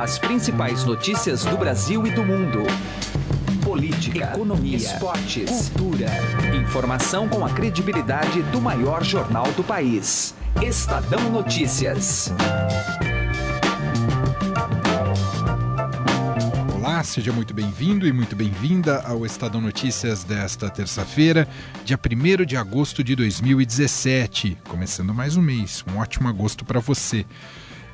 As principais notícias do Brasil e do mundo. Política, economia, esportes, cultura. Informação com a credibilidade do maior jornal do país. Estadão Notícias. Olá, seja muito bem-vindo e muito bem-vinda ao Estadão Notícias desta terça-feira, dia 1 de agosto de 2017. Começando mais um mês. Um ótimo agosto para você.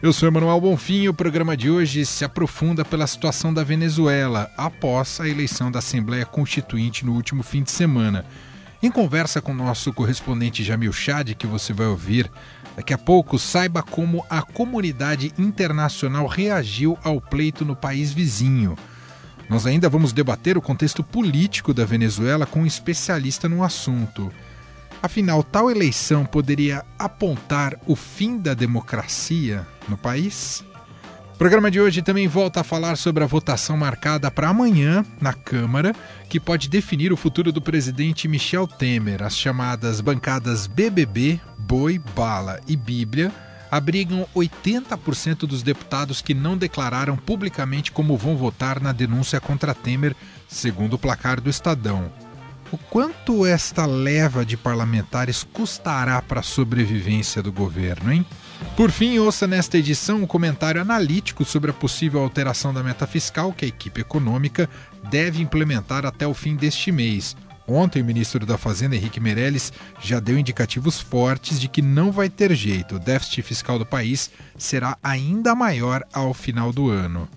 Eu sou Emanuel Bonfim e o programa de hoje se aprofunda pela situação da Venezuela após a eleição da Assembleia Constituinte no último fim de semana. Em conversa com nosso correspondente Jamil Chad, que você vai ouvir daqui a pouco, saiba como a comunidade internacional reagiu ao pleito no país vizinho. Nós ainda vamos debater o contexto político da Venezuela com um especialista no assunto. Afinal, tal eleição poderia apontar o fim da democracia no país? O programa de hoje também volta a falar sobre a votação marcada para amanhã na Câmara, que pode definir o futuro do presidente Michel Temer. As chamadas bancadas BBB, Boi, Bala e Bíblia abrigam 80% dos deputados que não declararam publicamente como vão votar na denúncia contra Temer, segundo o placar do Estadão. O quanto esta leva de parlamentares custará para a sobrevivência do governo, hein? Por fim, ouça nesta edição um comentário analítico sobre a possível alteração da meta fiscal que a equipe econômica deve implementar até o fim deste mês. Ontem, o ministro da Fazenda, Henrique Meirelles, já deu indicativos fortes de que não vai ter jeito. O déficit fiscal do país será ainda maior ao final do ano.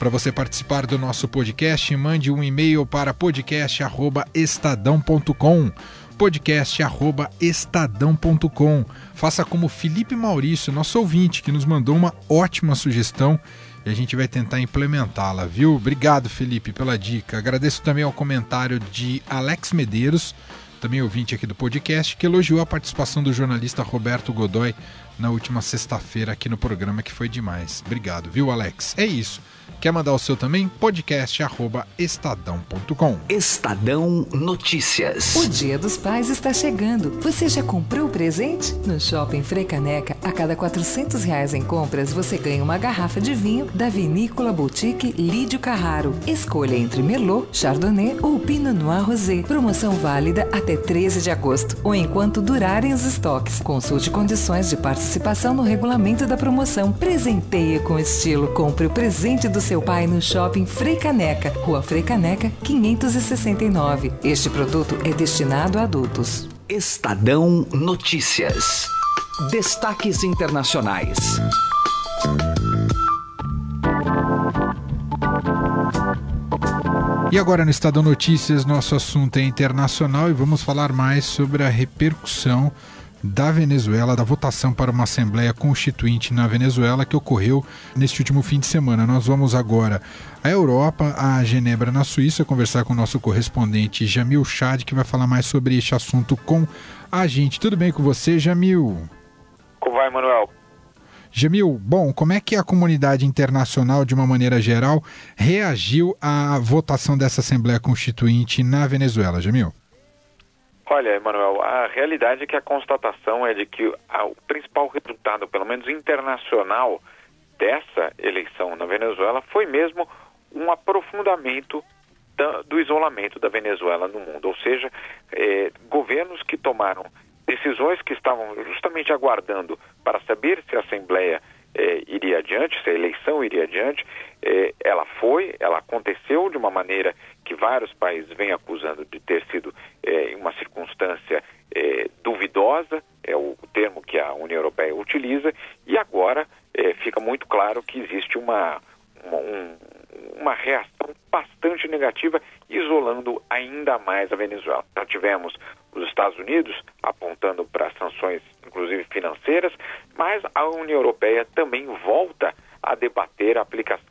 Para você participar do nosso podcast, mande um e-mail para podcast@estadão.com podcast@estadão.com. Faça como Felipe Maurício, nosso ouvinte, que nos mandou uma ótima sugestão e a gente vai tentar implementá-la, viu? Obrigado, Felipe, pela dica. Agradeço também ao comentário de Alex Medeiros, também ouvinte aqui do podcast, que elogiou a participação do jornalista Roberto Godoy na última sexta-feira aqui no programa, que foi demais. Obrigado, viu, Alex? É isso. Quer mandar o seu também? podcast@estadão.com. Estadão Notícias. O Dia dos Pais está chegando. Você já comprou o presente? No Shopping Caneca, a cada 400 reais em compras, você ganha uma garrafa de vinho da Vinícola Boutique Lídio Carraro. Escolha entre Merlot, Chardonnay ou Pinot Noir Rosé. Promoção válida até 13 de agosto ou enquanto durarem os estoques. Consulte condições de participação no regulamento da promoção. Presenteie com estilo. Compre o presente do seu pai no Shopping Frei Caneca, Rua Frei Caneca, 569. Este produto é destinado a adultos. Estadão Notícias. Destaques internacionais. E agora no Estadão Notícias, nosso assunto é internacional e vamos falar mais sobre a repercussão da Venezuela, da votação para uma Assembleia Constituinte na Venezuela que ocorreu neste último fim de semana. Nós vamos agora à Europa, a Genebra, na Suíça, conversar com o nosso correspondente Jamil Chad, que vai falar mais sobre este assunto com a gente. Tudo bem com você, Jamil? Como vai, Manuel? Jamil, bom, como é que a comunidade internacional, de uma maneira geral, reagiu à votação dessa Assembleia Constituinte na Venezuela, Jamil? Olha, Emanuel, a realidade é que a constatação é de que o principal resultado, pelo menos internacional, dessa eleição na Venezuela foi mesmo um aprofundamento da, do isolamento da Venezuela no mundo. Ou seja, eh, governos que tomaram decisões que estavam justamente aguardando para saber se a Assembleia eh, iria adiante, se a eleição iria adiante, eh, ela foi, ela aconteceu de uma maneira que vários países vêm acusando de ter sido uma circunstância eh, duvidosa, é o termo que a União Europeia utiliza, e agora eh, fica muito claro que existe uma, uma, um, uma reação bastante negativa, isolando ainda mais a Venezuela. Já tivemos os Estados Unidos apontando para sanções, inclusive financeiras, mas a União Europeia também volta a debater a aplicação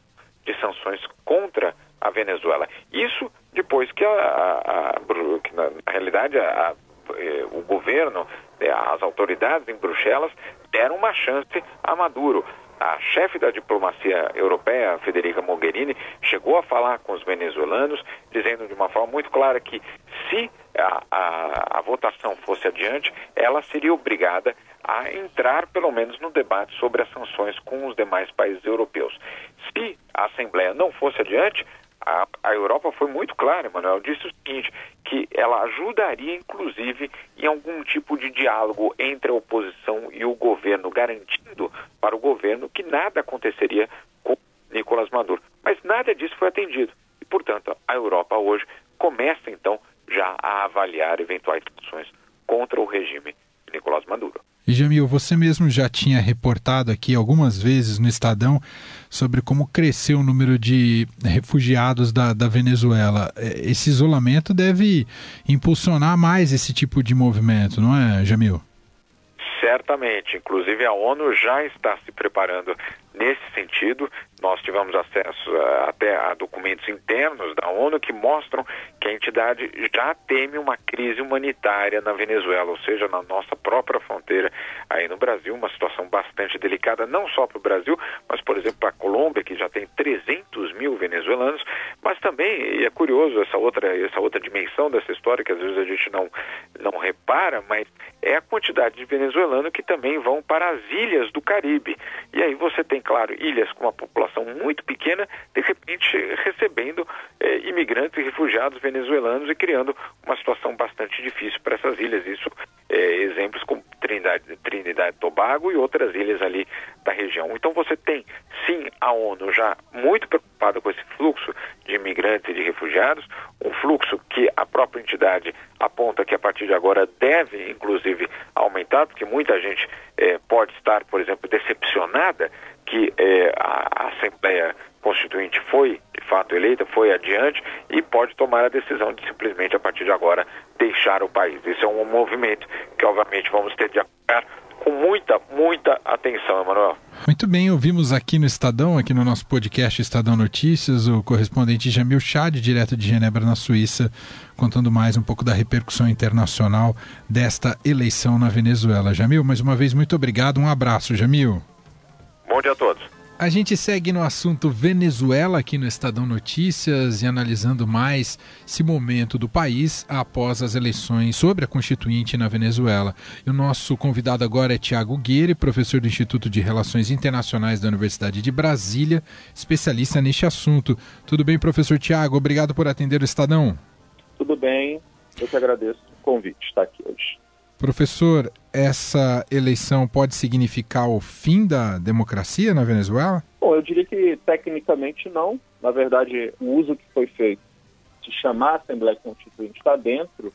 de sanções contra a Venezuela. Isso depois que, a, a, a que na, na, realidade a, eh, o governo, eh, as autoridades em Bruxelas deram uma chance a Maduro. A chefe da diplomacia europeia, Federica Mogherini, chegou a falar com os venezuelanos, dizendo de uma forma muito clara que se a, a, a votação fosse adiante, ela seria obrigada a entrar, pelo menos, no debate sobre as sanções com os demais países europeus. Se Assembleia não fosse adiante, a, a, Europa foi muito clara, Manuel, disse o seguinte, que ela ajudaria, inclusive, em algum tipo de diálogo entre a oposição e o governo, garantindo para o governo que nada aconteceria com Nicolás Maduro. Mas nada disso foi atendido. E, portanto, a Europa hoje começa, então, já a avaliar eventuais ações contra o regime de Nicolás Maduro. E Jamil, você mesmo já tinha reportado aqui algumas vezes no Estadão sobre como cresceu o número de refugiados da, da Venezuela. É, esse isolamento deve impulsionar mais esse tipo de movimento, não é, Jamil? Certamente. Inclusive, a ONU já está se preparando nesse sentido. Nós tivemos acesso uh, até a documentos internos da ONU que mostram que a entidade já teme uma crise humanitária na Venezuela, ou seja, na nossa própria fronteira aí no Brasil, uma situação bastante delicada, não só para o Brasil, mas, por exemplo, para a Colômbia, que já tem 300 mil venezuelanos, mas também, e é curioso essa outra, essa outra dimensão dessa história, que às vezes a gente não, não repara, mas é a quantidade de venezuelanos que também vão para as ilhas do Caribe. E aí você tem, claro, ilhas com uma população muito pequena, de repente recebendo eh, imigrantes e refugiados venezuelanos e criando uma situação bastante difícil para essas ilhas. Isso é exemplos como Trindade, Trinidade e Tobago e outras ilhas ali da região. Então você tem, sim, a ONU já muito preocupada com esse fluxo de imigrantes e de refugiados, um fluxo que a própria entidade aponta que a partir de agora deve, inclusive, aumentar, porque muita gente eh, pode estar, por exemplo, decepcionada que a, a Assembleia Constituinte foi, de fato, eleita, foi adiante e pode tomar a decisão de simplesmente, a partir de agora, deixar o país. Esse é um movimento que, obviamente, vamos ter de acompanhar com muita, muita atenção, Emanuel. Muito bem, ouvimos aqui no Estadão, aqui no nosso podcast Estadão Notícias, o correspondente Jamil Chad, direto de Genebra, na Suíça, contando mais um pouco da repercussão internacional desta eleição na Venezuela. Jamil, mais uma vez, muito obrigado, um abraço, Jamil. Bom dia a todos. A gente segue no assunto Venezuela aqui no Estadão Notícias e analisando mais esse momento do país após as eleições sobre a Constituinte na Venezuela. E o nosso convidado agora é Tiago Guerre, professor do Instituto de Relações Internacionais da Universidade de Brasília, especialista neste assunto. Tudo bem, professor Tiago? Obrigado por atender o Estadão. Tudo bem, eu que agradeço o convite de estar aqui hoje. Professor, essa eleição pode significar o fim da democracia na Venezuela? Bom, eu diria que tecnicamente não. Na verdade, o uso que foi feito de chamar a Assembleia Constituinte está dentro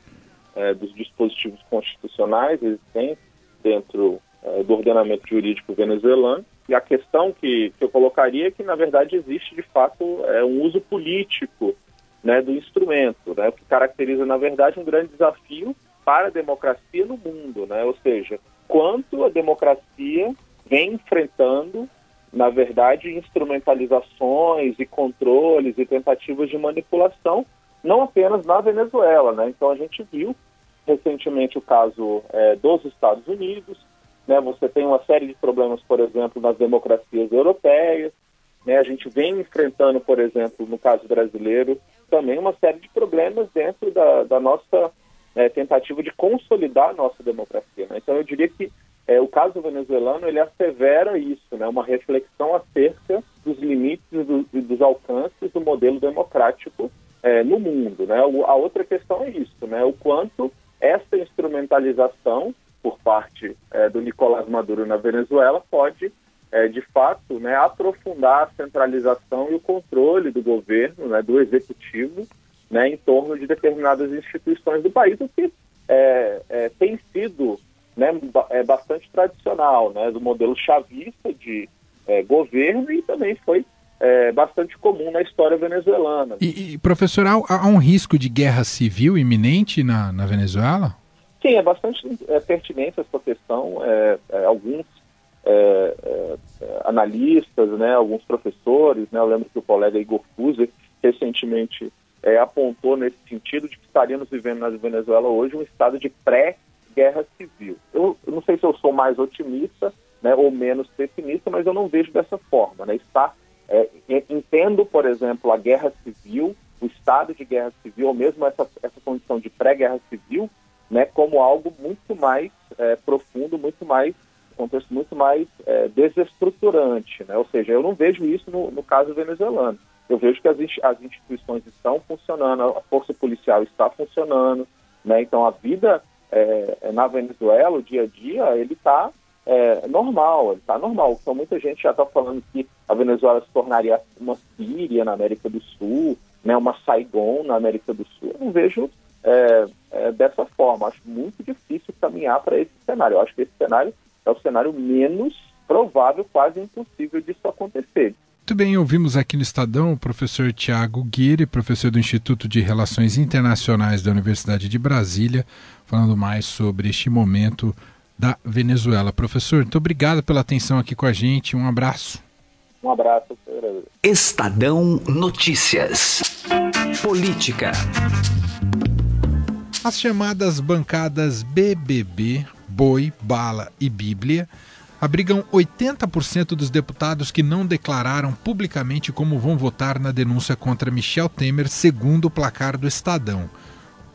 é, dos dispositivos constitucionais existentes dentro é, do ordenamento jurídico venezuelano. E a questão que, que eu colocaria é que, na verdade, existe de fato é, um uso político né, do instrumento, né, o que caracteriza, na verdade, um grande desafio para a democracia no mundo, né? Ou seja, quanto a democracia vem enfrentando, na verdade, instrumentalizações e controles e tentativas de manipulação, não apenas na Venezuela, né? Então a gente viu recentemente o caso é, dos Estados Unidos, né? Você tem uma série de problemas, por exemplo, nas democracias europeias, né? A gente vem enfrentando, por exemplo, no caso brasileiro, também uma série de problemas dentro da, da nossa é, tentativa de consolidar a nossa democracia. Né? Então eu diria que é, o caso venezuelano ele assevera isso, né? uma reflexão acerca dos limites e do, dos alcances do modelo democrático é, no mundo. Né? O, a outra questão é isso, né? o quanto essa instrumentalização por parte é, do Nicolás Maduro na Venezuela pode, é, de fato, né, aprofundar a centralização e o controle do governo, né, do executivo, né, em torno de determinadas instituições do país, o que é, é, tem sido né, é bastante tradicional, né, do modelo chavista de é, governo e também foi é, bastante comum na história venezuelana. E, e professor, há, há, um risco de guerra civil iminente na, na Venezuela? Sim, é bastante é, pertinente essa questão. É, é, alguns é, analistas, né, alguns professores, né, eu lembro que o colega Igor Fuser recentemente é, apontou nesse sentido de que estaríamos vivendo na Venezuela hoje um estado de pré-guerra civil. Eu, eu, não sei se eu sou mais otimista né, ou menos pessimista, mas eu não vejo dessa forma. Né? Está, é, entendo, por exemplo, a guerra civil, o estado de guerra civil, ou mesmo essa, essa condição de pré-guerra civil, né, como algo muito mais é, profundo, muito mais contexto muito mais é, desestruturante, né? Ou seja, eu não vejo isso no, no caso venezuelano. Eu vejo que as, as instituições estão funcionando, a força policial está funcionando, né? Então a vida é, na Venezuela, o dia a dia, ele está é, normal, ele está normal. Então muita gente já está falando que a Venezuela se tornaria uma Síria na América do Sul, né? Uma Saigon na América do Sul. Eu não vejo é, é, dessa forma. Acho muito difícil caminhar para esse cenário. Eu acho que esse cenário é o cenário menos provável, quase impossível disso acontecer. Muito bem, ouvimos aqui no Estadão o professor Tiago Guiri, professor do Instituto de Relações Internacionais da Universidade de Brasília, falando mais sobre este momento da Venezuela. Professor, muito obrigado pela atenção aqui com a gente. Um abraço. Um abraço. Estadão Notícias. Política. As chamadas bancadas BBB, Boi, Bala e Bíblia abrigam 80% dos deputados que não declararam publicamente como vão votar na denúncia contra Michel Temer, segundo o placar do Estadão.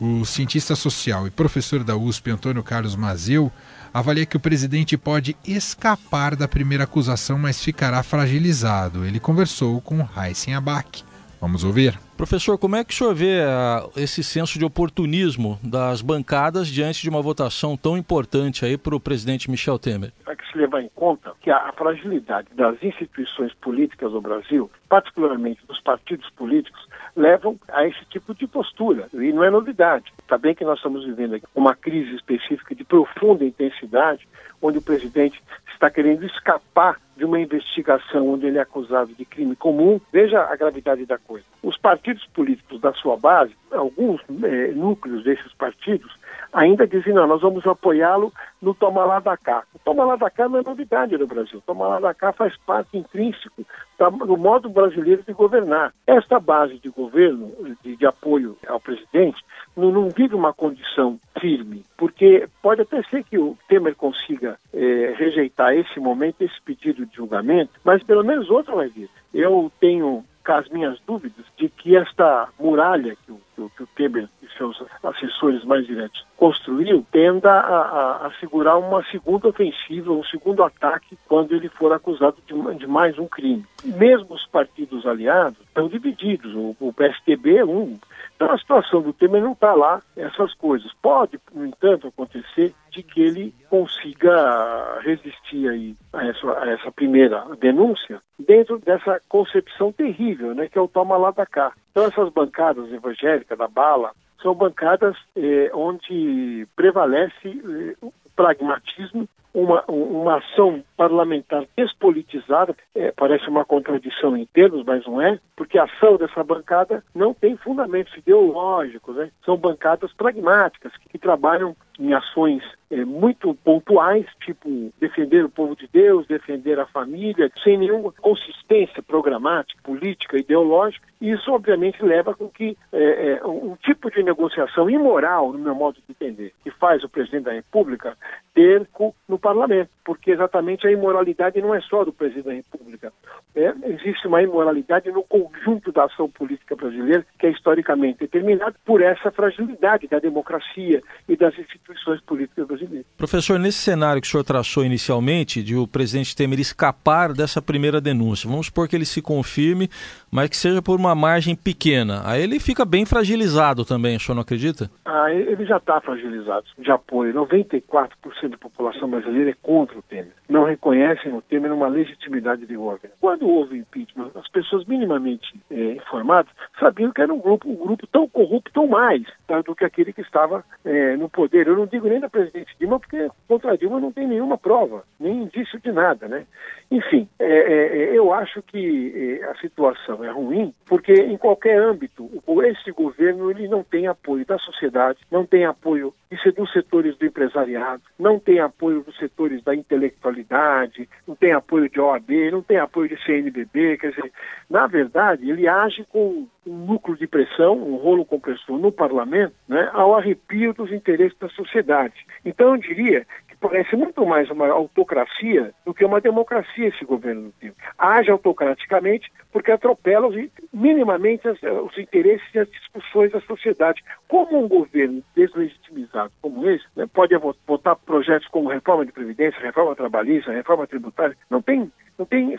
O cientista social e professor da USP, Antônio Carlos Mazeu, avalia que o presidente pode escapar da primeira acusação, mas ficará fragilizado. Ele conversou com Raíssen Abac. Vamos ouvir. Professor, como é que o senhor vê uh, esse senso de oportunismo das bancadas diante de uma votação tão importante aí para o presidente Michel Temer? Há que se levar em conta que a fragilidade das instituições políticas do Brasil, particularmente dos partidos políticos, levam a esse tipo de postura. E não é novidade. Está bem que nós estamos vivendo aqui uma crise específica de profunda intensidade, onde o presidente está querendo escapar de uma investigação onde ele é acusado de crime comum. Veja a gravidade da coisa. Os partidos políticos da sua base, alguns é, núcleos desses partidos, ainda dizem, não, nós vamos apoiá-lo no toma lá da cá. O toma lá da cá não é novidade no Brasil. O toma lá da cá faz parte intrínseco do modo brasileiro de governar. Esta base de governo, de, de apoio ao presidente, não, não, vive uma condição firme, porque pode até ser que o Temer consiga é, rejeitar esse momento, esse pedido de julgamento, mas pelo menos outro vai vir. Eu tenho as minhas dúvidas de que esta muralha que o, que o, que o Temer e seus assessores mais diretos construiu tenda a, a, a, segurar uma segunda ofensiva, um segundo ataque quando ele for acusado de, de mais um crime. Mesmo os partidos aliados estão divididos. O, o PSTB é um. Então a situação do Temer não está lá, essas coisas. Pode, no entanto, acontecer de que ele consiga resistir aí a essa, a essa primeira denúncia dentro dessa concepção terrível, né, que é o toma lá da cá. Então essas bancadas evangélicas da bala são bancadas eh, onde prevalece eh, o pragmatismo, uma, uma ação parlamentar despolitizada, é, parece uma contradição em termos, mas não é, porque a ação dessa bancada não tem fundamentos ideológicos, né? são bancadas pragmáticas, que, que trabalham em ações é, muito pontuais, tipo defender o povo de Deus, defender a família, sem nenhuma consistência programática, política, ideológica. E isso, obviamente, leva com que é, é, um tipo de negociação imoral, no meu modo de entender, que faz o presidente da República ter no parlamento, porque exatamente a imoralidade não é só do presidente da República. É, existe uma imoralidade no conjunto da ação política brasileira, que é historicamente determinada por essa fragilidade da democracia e das instituições políticas brasileiras. Professor, nesse cenário que o senhor traçou inicialmente, de o presidente Temer escapar dessa primeira denúncia, vamos supor que ele se confirme, mas que seja por uma margem pequena, aí ele fica bem fragilizado também, o senhor não acredita? Ah, ele já está fragilizado de apoio. 94% da população brasileira é contra o Temer. Não reconhecem o Temer uma legitimidade de governo. Quando houve impeachment, as pessoas minimamente é, informadas sabiam que era um grupo, um grupo tão corrupto ou mais tá, do que aquele que estava é, no poder. Eu não digo nem da presidente Dilma, porque contra Dilma não tem nenhuma prova, nem indício de nada, né? Enfim, é, é, é eu acho que é, a situação é ruim, porque em qualquer âmbito, esse governo ele não tem apoio da sociedade, não tem apoio dos setores do empresariado, não tem apoio dos setores da intelectualidade, não tem apoio de OAB, não tem apoio de CNBB, quer dizer, na verdade, ele age com um núcleo de pressão, um rolo compressor no parlamento, né, ao arrepio dos interesses da sociedade. Então, eu diria parece muito mais uma autocracia do que uma democracia esse governo tempo. Age autocraticamente porque atropela os, minimamente as, os interesses e as discussões da sociedade. Como um governo deslegitimizado como esse né, pode votar projetos como reforma de previdência, reforma trabalhista, reforma tributária, não tem, não tem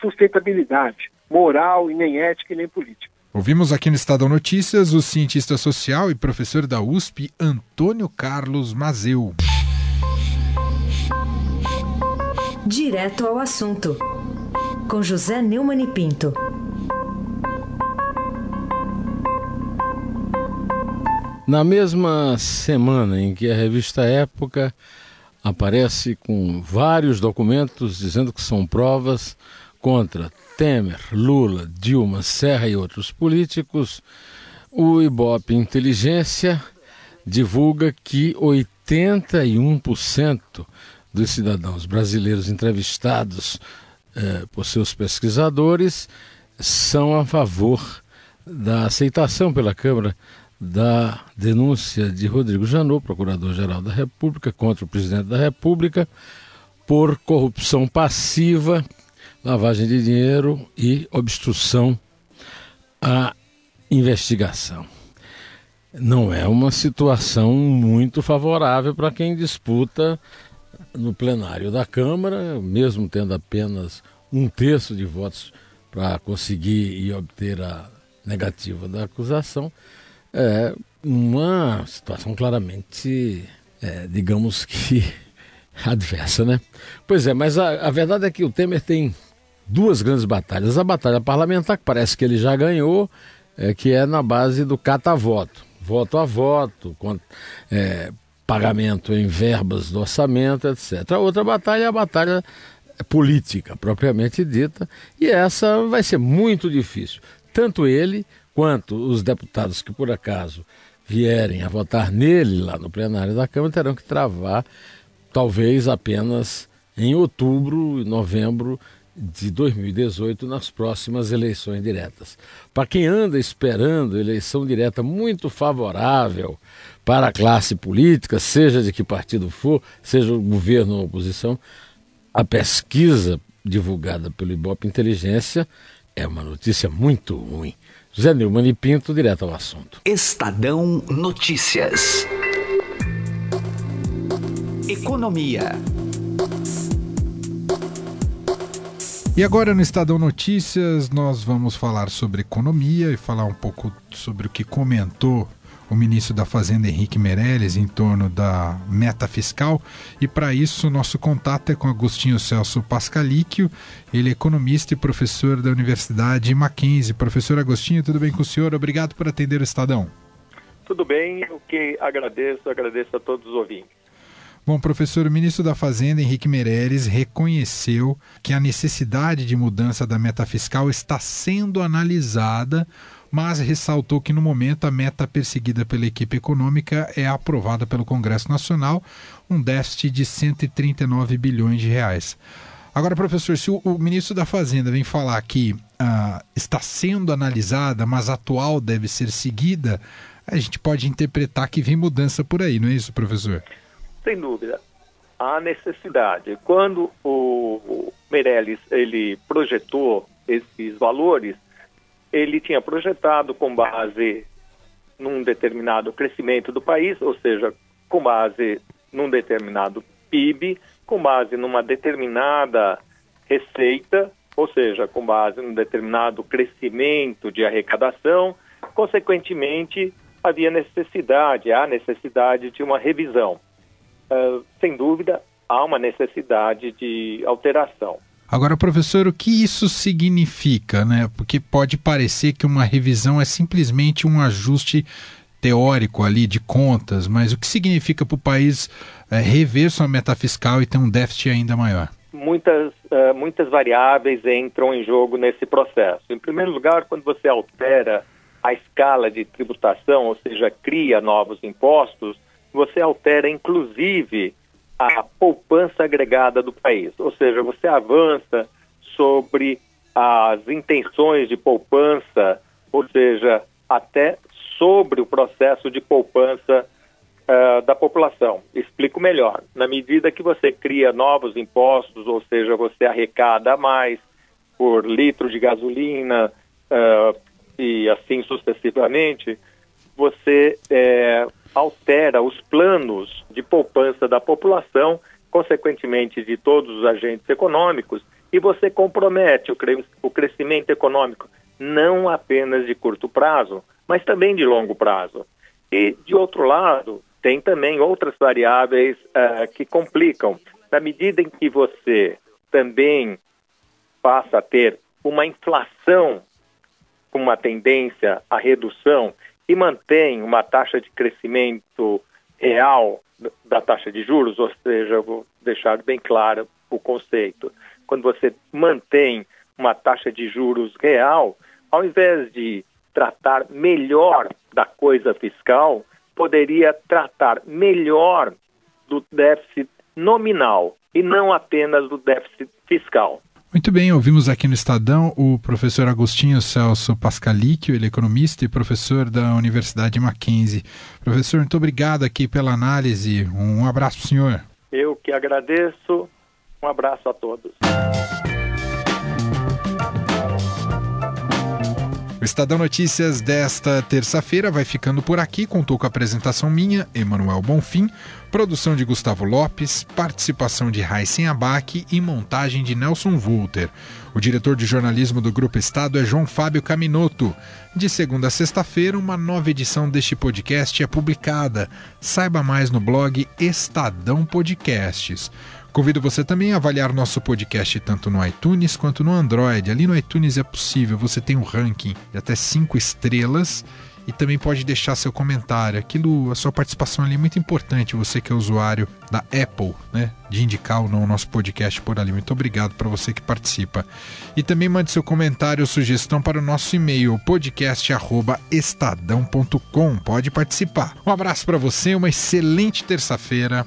sustentabilidade moral e nem ética e nem política. Ouvimos aqui no Estadão Notícias o cientista social e professor da USP, Antônio Carlos Mazeu. Direto ao assunto, com José Neumann e Pinto. Na mesma semana em que a revista Época aparece com vários documentos dizendo que são provas contra Temer, Lula, Dilma, Serra e outros políticos, o Ibope Inteligência divulga que 81% dos cidadãos brasileiros entrevistados eh, por seus pesquisadores são a favor da aceitação pela Câmara da denúncia de Rodrigo Janot, Procurador-Geral da República, contra o presidente da República, por corrupção passiva lavagem de dinheiro e obstrução à investigação. Não é uma situação muito favorável para quem disputa no plenário da Câmara, mesmo tendo apenas um terço de votos para conseguir e obter a negativa da acusação, é uma situação claramente, é, digamos que, adversa, né? Pois é, mas a, a verdade é que o Temer tem duas grandes batalhas. A batalha parlamentar, que parece que ele já ganhou, é, que é na base do cata-voto. Voto a voto, é, pagamento em verbas do orçamento, etc. A outra batalha é a batalha política, propriamente dita, e essa vai ser muito difícil. Tanto ele quanto os deputados que, por acaso, vierem a votar nele lá no plenário da Câmara terão que travar, talvez apenas em outubro e novembro de 2018 nas próximas eleições diretas. Para quem anda esperando eleição direta muito favorável para a classe política, seja de que partido for, seja o governo ou oposição, a pesquisa divulgada pelo Ibope Inteligência é uma notícia muito ruim. José Neumann e Pinto, direto ao assunto. Estadão Notícias. Economia. E agora no Estadão Notícias nós vamos falar sobre economia e falar um pouco sobre o que comentou o ministro da Fazenda Henrique Meirelles em torno da meta fiscal. E para isso, nosso contato é com Agostinho Celso Pascalíquio, ele é economista e professor da Universidade Mackenzie. Professor Agostinho, tudo bem com o senhor? Obrigado por atender o Estadão. Tudo bem, o que agradeço, agradeço a todos os ouvintes. Bom, professor, o ministro da Fazenda, Henrique Meirelles, reconheceu que a necessidade de mudança da meta fiscal está sendo analisada, mas ressaltou que no momento a meta perseguida pela equipe econômica é aprovada pelo Congresso Nacional, um déficit de 139 bilhões de reais. Agora, professor, se o, ministro da Fazenda vem falar que ah, está sendo analisada, mas atual deve ser seguida, a gente pode interpretar que vem mudança por aí, não é isso, professor? sem dúvida, há necessidade. Quando o Meirelles ele projetou esses valores, ele tinha projetado com base num determinado crescimento do país, ou seja, com base num determinado PIB, com base numa determinada receita, ou seja, com base num determinado crescimento de arrecadação, consequentemente havia necessidade, há necessidade de uma revisão. Ah, sem dúvida, há uma necessidade de alteração. Agora, professor, o que isso significa, né? Porque pode parecer que uma revisão é simplesmente um ajuste teórico ali de contas, mas o que significa para o país é, rever sua meta fiscal e ter um déficit ainda maior? Muitas, uh, muitas variáveis entram em jogo nesse processo. Em primeiro lugar, quando você altera a escala de tributação, ou seja, cria novos impostos, você altera inclusive a poupança agregada do país, ou seja, você avança sobre as intenções de poupança, ou seja, até sobre o processo de poupança uh, da população. Explico melhor. Na medida que você cria novos impostos, ou seja, você arrecada mais por litro de gasolina uh, e assim sucessivamente, você é, altera os planos de poupança da população, consequentemente de todos os agentes econômicos, e você compromete o, cre o crescimento econômico não apenas de curto prazo, mas também de longo prazo. E, de outro lado, tem também outras variáveis uh, que complicam. Na medida em que você também passa a ter uma inflação com uma tendência à redução e mantém uma taxa de crescimento real da taxa de juros, ou seja, vou deixar bem claro o conceito. Quando você mantém uma taxa de juros real, ao invés de tratar melhor da coisa fiscal, poderia tratar melhor do déficit nominal e não apenas do déficit fiscal. Muito bem, ouvimos aqui no Estadão o professor Agostinho Celso Pascalicchio, ele é economista e professor da Universidade Mackenzie. Professor, muito obrigado aqui pela análise. Um abraço senhor. Eu que agradeço. Um abraço a todos. O Estadão Notícias desta terça-feira vai ficando por aqui. Contou com a apresentação minha, Emanuel Bonfim, produção de Gustavo Lopes, participação de Raíssen Abac e montagem de Nelson Volter. O diretor de jornalismo do Grupo Estado é João Fábio Caminoto. De segunda a sexta-feira, uma nova edição deste podcast é publicada. Saiba mais no blog Estadão Podcasts. Convido você também a avaliar nosso podcast tanto no iTunes quanto no Android. Ali no iTunes é possível, você tem um ranking de até 5 estrelas e também pode deixar seu comentário. Aquilo, a sua participação ali é muito importante, você que é usuário da Apple, né? De indicar ou não o nosso podcast por ali. Muito obrigado para você que participa. E também mande seu comentário ou sugestão para o nosso e-mail, podcast.estadão.com. Pode participar. Um abraço para você, uma excelente terça-feira